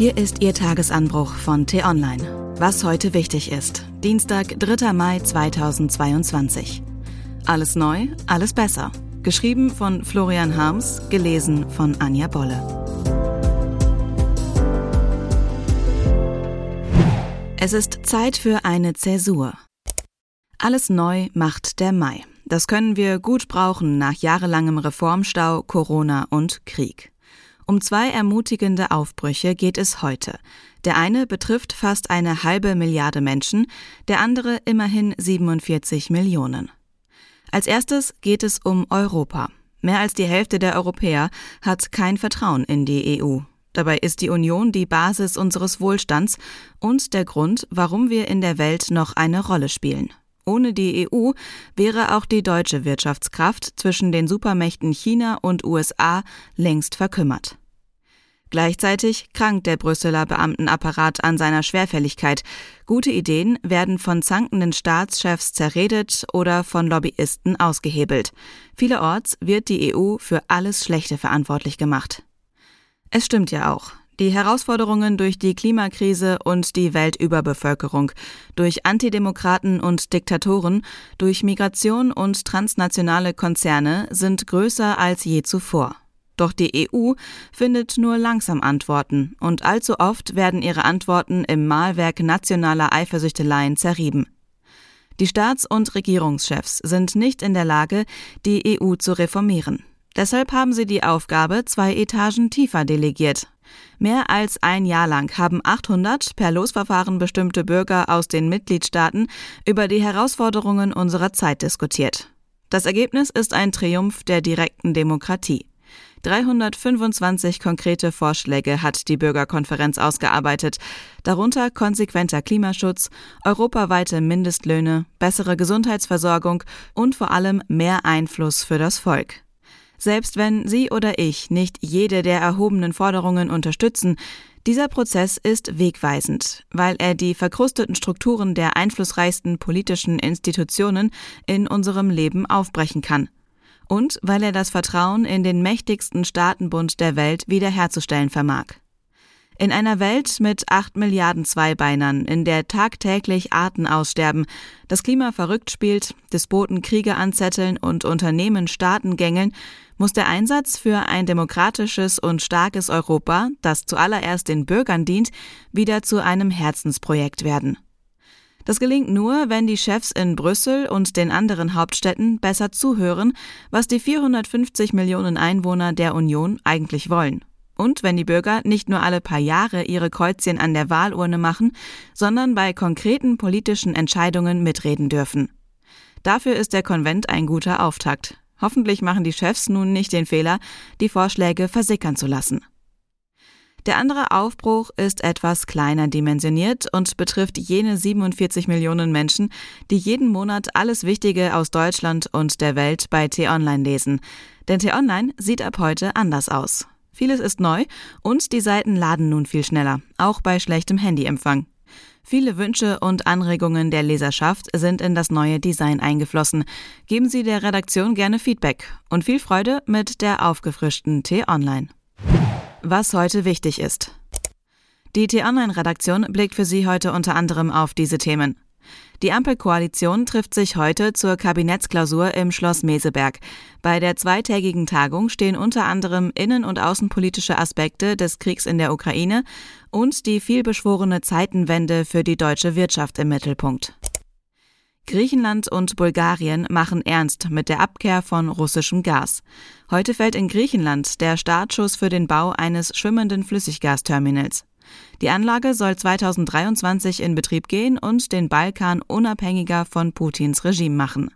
Hier ist Ihr Tagesanbruch von T-Online. Was heute wichtig ist. Dienstag, 3. Mai 2022. Alles neu, alles besser. Geschrieben von Florian Harms, gelesen von Anja Bolle. Es ist Zeit für eine Zäsur. Alles neu macht der Mai. Das können wir gut brauchen nach jahrelangem Reformstau, Corona und Krieg. Um zwei ermutigende Aufbrüche geht es heute. Der eine betrifft fast eine halbe Milliarde Menschen, der andere immerhin 47 Millionen. Als erstes geht es um Europa. Mehr als die Hälfte der Europäer hat kein Vertrauen in die EU. Dabei ist die Union die Basis unseres Wohlstands und der Grund, warum wir in der Welt noch eine Rolle spielen. Ohne die EU wäre auch die deutsche Wirtschaftskraft zwischen den Supermächten China und USA längst verkümmert. Gleichzeitig krankt der Brüsseler Beamtenapparat an seiner Schwerfälligkeit. Gute Ideen werden von zankenden Staatschefs zerredet oder von Lobbyisten ausgehebelt. Vielerorts wird die EU für alles Schlechte verantwortlich gemacht. Es stimmt ja auch. Die Herausforderungen durch die Klimakrise und die Weltüberbevölkerung, durch Antidemokraten und Diktatoren, durch Migration und transnationale Konzerne sind größer als je zuvor. Doch die EU findet nur langsam Antworten und allzu oft werden ihre Antworten im Mahlwerk nationaler Eifersüchteleien zerrieben. Die Staats- und Regierungschefs sind nicht in der Lage, die EU zu reformieren. Deshalb haben sie die Aufgabe zwei Etagen tiefer delegiert. Mehr als ein Jahr lang haben 800 per Losverfahren bestimmte Bürger aus den Mitgliedstaaten über die Herausforderungen unserer Zeit diskutiert. Das Ergebnis ist ein Triumph der direkten Demokratie. 325 konkrete Vorschläge hat die Bürgerkonferenz ausgearbeitet, darunter konsequenter Klimaschutz, europaweite Mindestlöhne, bessere Gesundheitsversorgung und vor allem mehr Einfluss für das Volk. Selbst wenn Sie oder ich nicht jede der erhobenen Forderungen unterstützen, dieser Prozess ist wegweisend, weil er die verkrusteten Strukturen der einflussreichsten politischen Institutionen in unserem Leben aufbrechen kann und weil er das Vertrauen in den mächtigsten Staatenbund der Welt wiederherzustellen vermag. In einer Welt mit acht Milliarden Zweibeinern, in der tagtäglich Arten aussterben, das Klima verrückt spielt, Despoten Kriege anzetteln und Unternehmen Staaten gängeln, muss der Einsatz für ein demokratisches und starkes Europa, das zuallererst den Bürgern dient, wieder zu einem Herzensprojekt werden. Das gelingt nur, wenn die Chefs in Brüssel und den anderen Hauptstädten besser zuhören, was die 450 Millionen Einwohner der Union eigentlich wollen. Und wenn die Bürger nicht nur alle paar Jahre ihre Kreuzchen an der Wahlurne machen, sondern bei konkreten politischen Entscheidungen mitreden dürfen. Dafür ist der Konvent ein guter Auftakt. Hoffentlich machen die Chefs nun nicht den Fehler, die Vorschläge versickern zu lassen. Der andere Aufbruch ist etwas kleiner dimensioniert und betrifft jene 47 Millionen Menschen, die jeden Monat alles Wichtige aus Deutschland und der Welt bei T-Online lesen. Denn T-Online sieht ab heute anders aus. Vieles ist neu und die Seiten laden nun viel schneller, auch bei schlechtem Handyempfang. Viele Wünsche und Anregungen der Leserschaft sind in das neue Design eingeflossen. Geben Sie der Redaktion gerne Feedback und viel Freude mit der aufgefrischten T-Online. Was heute wichtig ist. Die T-Online-Redaktion blickt für Sie heute unter anderem auf diese Themen. Die Ampelkoalition trifft sich heute zur Kabinettsklausur im Schloss Meseberg. Bei der zweitägigen Tagung stehen unter anderem innen- und außenpolitische Aspekte des Kriegs in der Ukraine und die vielbeschworene Zeitenwende für die deutsche Wirtschaft im Mittelpunkt. Griechenland und Bulgarien machen ernst mit der Abkehr von russischem Gas. Heute fällt in Griechenland der Startschuss für den Bau eines schwimmenden Flüssiggasterminals. Die Anlage soll 2023 in Betrieb gehen und den Balkan unabhängiger von Putins Regime machen.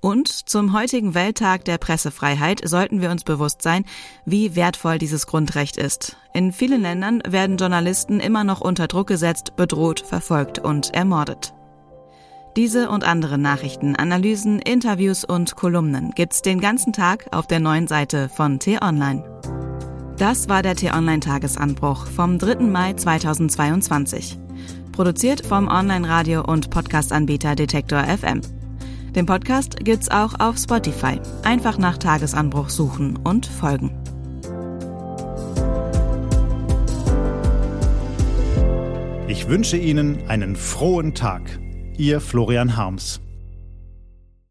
Und zum heutigen Welttag der Pressefreiheit sollten wir uns bewusst sein, wie wertvoll dieses Grundrecht ist. In vielen Ländern werden Journalisten immer noch unter Druck gesetzt, bedroht, verfolgt und ermordet. Diese und andere Nachrichten, Analysen, Interviews und Kolumnen gibt's den ganzen Tag auf der neuen Seite von T-Online. Das war der T-Online-Tagesanbruch vom 3. Mai 2022. Produziert vom Online-Radio- und Podcast-Anbieter Detektor FM. Den Podcast gibt's auch auf Spotify. Einfach nach Tagesanbruch suchen und folgen. Ich wünsche Ihnen einen frohen Tag. Ihr Florian Harms.